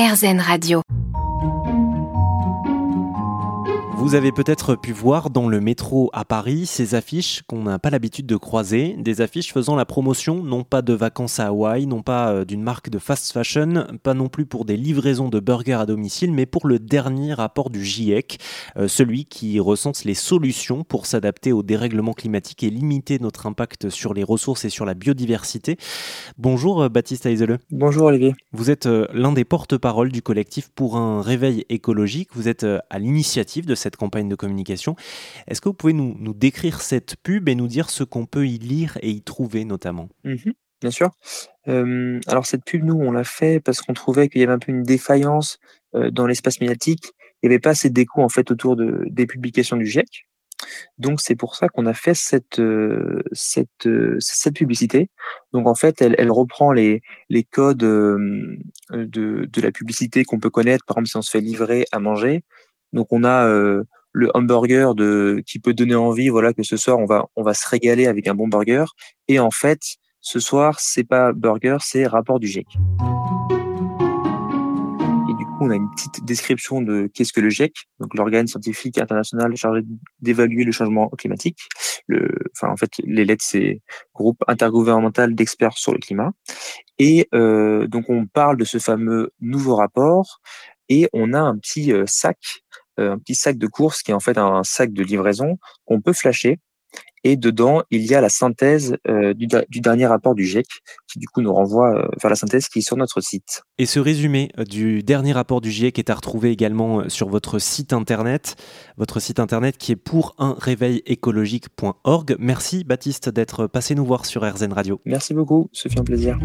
RZN Radio. Vous avez peut-être pu voir dans le métro à Paris ces affiches qu'on n'a pas l'habitude de croiser, des affiches faisant la promotion non pas de vacances à Hawaï, non pas euh, d'une marque de fast fashion, pas non plus pour des livraisons de burgers à domicile, mais pour le dernier rapport du GIEC, euh, celui qui recense les solutions pour s'adapter au dérèglement climatique et limiter notre impact sur les ressources et sur la biodiversité. Bonjour euh, Baptiste Aizele. Bonjour Olivier. Vous êtes l'un des porte-parole du collectif pour un réveil écologique. Vous êtes à l'initiative de cette campagne de communication. Est-ce que vous pouvez nous, décrire cette pub et nous dire ce qu'on peut y lire et y trouver notamment? Mmh Bien sûr. alors cette pub, nous, on l'a fait parce qu'on trouvait qu'il y avait un peu une défaillance dans l'espace médiatique. Il n'y avait pas assez d'écho en fait autour de, des publications du GIEC. Donc c'est pour ça qu'on a fait cette, cette, cette publicité. Donc en fait, elle, elle reprend les, les codes de, de la publicité qu'on peut connaître, par exemple si on se fait livrer à manger. Donc on a le hamburger de qui peut donner envie, voilà que ce soir on va on va se régaler avec un bon burger. Et en fait, ce soir c'est pas burger, c'est rapport du GIEC. Et du coup, on a une petite description de qu'est-ce que le GIEC, donc l'organe scientifique international chargé d'évaluer le changement climatique. Le, enfin en fait, les lettres c'est groupe intergouvernemental d'experts sur le climat. Et euh, donc on parle de ce fameux nouveau rapport et on a un petit sac, un petit sac de course qui est en fait un sac de livraison qu'on peut flasher. Et dedans, il y a la synthèse du, dernier rapport du GIEC, qui du coup nous renvoie vers la synthèse qui est sur notre site. Et ce résumé du dernier rapport du GIEC est à retrouver également sur votre site internet, votre site internet qui est pour un réveil écologique.org. Merci Baptiste d'être passé nous voir sur RZN Radio. Merci beaucoup, ce fut un plaisir.